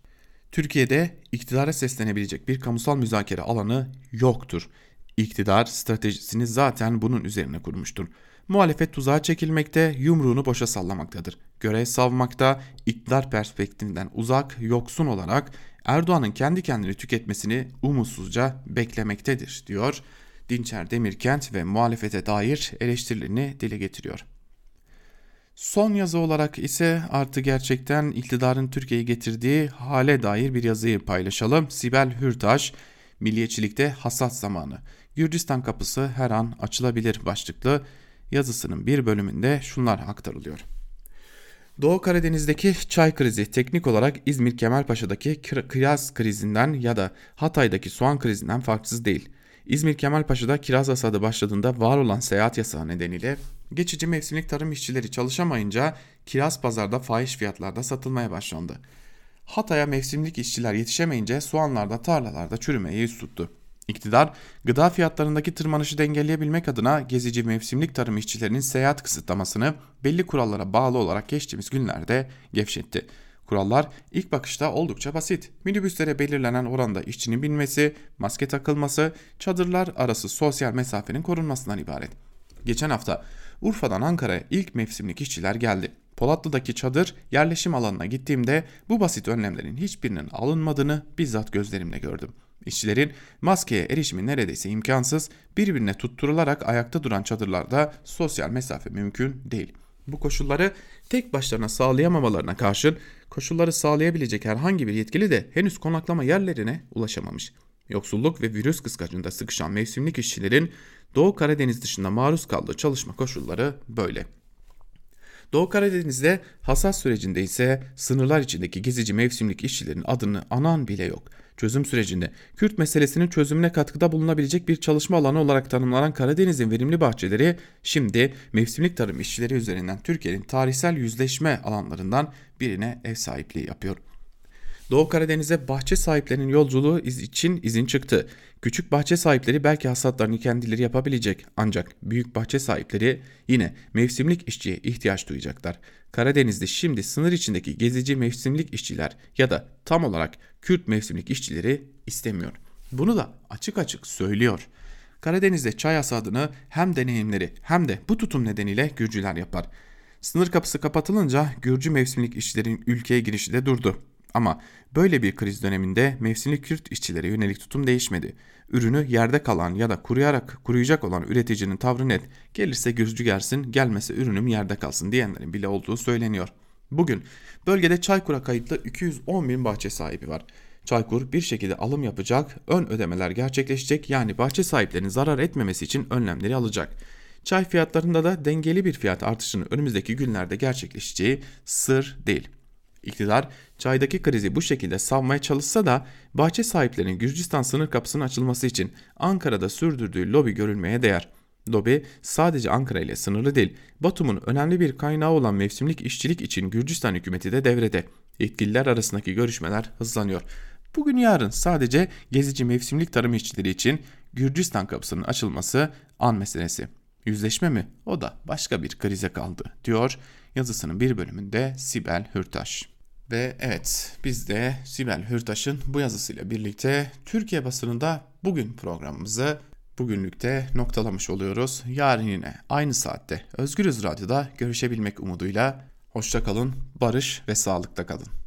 Türkiye'de iktidara seslenebilecek bir kamusal müzakere alanı yoktur. İktidar stratejisini zaten bunun üzerine kurmuştur. Muhalefet tuzağa çekilmekte, yumruğunu boşa sallamaktadır. Görev savmakta, iktidar perspektifinden uzak, yoksun olarak Erdoğan'ın kendi kendini tüketmesini umutsuzca beklemektedir, diyor. Dinçer Demirkent ve muhalefete dair eleştirilerini dile getiriyor. Son yazı olarak ise artı gerçekten iktidarın Türkiye'ye getirdiği hale dair bir yazıyı paylaşalım. Sibel Hürtaş, Milliyetçilikte Hasat Zamanı. Gürcistan kapısı her an açılabilir başlıklı yazısının bir bölümünde şunlar aktarılıyor. Doğu Karadeniz'deki çay krizi teknik olarak İzmir Kemalpaşa'daki kiraz krizinden ya da Hatay'daki soğan krizinden farksız değil. İzmir Kemalpaşa'da kiraz hasadı başladığında var olan seyahat yasağı nedeniyle Geçici mevsimlik tarım işçileri çalışamayınca kiraz pazarda fahiş fiyatlarda satılmaya başlandı. Hatay'a mevsimlik işçiler yetişemeyince soğanlarda tarlalarda çürümeye yüz tuttu. İktidar, gıda fiyatlarındaki tırmanışı dengeleyebilmek adına gezici mevsimlik tarım işçilerinin seyahat kısıtlamasını belli kurallara bağlı olarak geçtiğimiz günlerde gevşetti. Kurallar ilk bakışta oldukça basit. Minibüslere belirlenen oranda işçinin binmesi, maske takılması, çadırlar arası sosyal mesafenin korunmasından ibaret. Geçen hafta Urfa'dan Ankara'ya ilk mevsimlik işçiler geldi. Polatlı'daki çadır yerleşim alanına gittiğimde bu basit önlemlerin hiçbirinin alınmadığını bizzat gözlerimle gördüm. İşçilerin maskeye erişimi neredeyse imkansız, birbirine tutturularak ayakta duran çadırlarda sosyal mesafe mümkün değil. Bu koşulları tek başlarına sağlayamamalarına karşın koşulları sağlayabilecek herhangi bir yetkili de henüz konaklama yerlerine ulaşamamış. Yoksulluk ve virüs kıskacında sıkışan mevsimlik işçilerin Doğu Karadeniz dışında maruz kaldığı çalışma koşulları böyle. Doğu Karadeniz'de hasat sürecinde ise sınırlar içindeki gezici mevsimlik işçilerin adını anan bile yok. Çözüm sürecinde Kürt meselesinin çözümüne katkıda bulunabilecek bir çalışma alanı olarak tanımlanan Karadeniz'in verimli bahçeleri şimdi mevsimlik tarım işçileri üzerinden Türkiye'nin tarihsel yüzleşme alanlarından birine ev sahipliği yapıyor. Doğu Karadeniz'e bahçe sahiplerinin yolculuğu için izin çıktı. Küçük bahçe sahipleri belki hasatlarını kendileri yapabilecek ancak büyük bahçe sahipleri yine mevsimlik işçiye ihtiyaç duyacaklar. Karadeniz'de şimdi sınır içindeki gezici mevsimlik işçiler ya da tam olarak Kürt mevsimlik işçileri istemiyor. Bunu da açık açık söylüyor. Karadeniz'de çay hasadını hem deneyimleri hem de bu tutum nedeniyle Gürcüler yapar. Sınır kapısı kapatılınca Gürcü mevsimlik işçilerin ülkeye girişi de durdu. Ama böyle bir kriz döneminde mevsimlik Kürt işçilere yönelik tutum değişmedi. Ürünü yerde kalan ya da kuruyarak kuruyacak olan üreticinin tavrı net. Gelirse gözcü gelsin, gelmese ürünüm yerde kalsın diyenlerin bile olduğu söyleniyor. Bugün bölgede Çaykur'a kayıtlı 210 bin bahçe sahibi var. Çaykur bir şekilde alım yapacak, ön ödemeler gerçekleşecek yani bahçe sahiplerinin zarar etmemesi için önlemleri alacak. Çay fiyatlarında da dengeli bir fiyat artışının önümüzdeki günlerde gerçekleşeceği sır değil. İktidar çaydaki krizi bu şekilde savmaya çalışsa da bahçe sahiplerinin Gürcistan sınır kapısının açılması için Ankara'da sürdürdüğü lobi görülmeye değer. Lobi sadece Ankara ile sınırlı değil, Batum'un önemli bir kaynağı olan mevsimlik işçilik için Gürcistan hükümeti de devrede. Yetkililer arasındaki görüşmeler hızlanıyor. Bugün yarın sadece gezici mevsimlik tarım işçileri için Gürcistan kapısının açılması an meselesi. Yüzleşme mi? O da başka bir krize kaldı diyor yazısının bir bölümünde Sibel Hürtaş. Ve evet biz de Sibel Hürtaş'ın bu yazısıyla birlikte Türkiye basınında bugün programımızı bugünlükte noktalamış oluyoruz. Yarın yine aynı saatte Özgürüz Radyo'da görüşebilmek umuduyla hoşça kalın, barış ve sağlıkta kalın.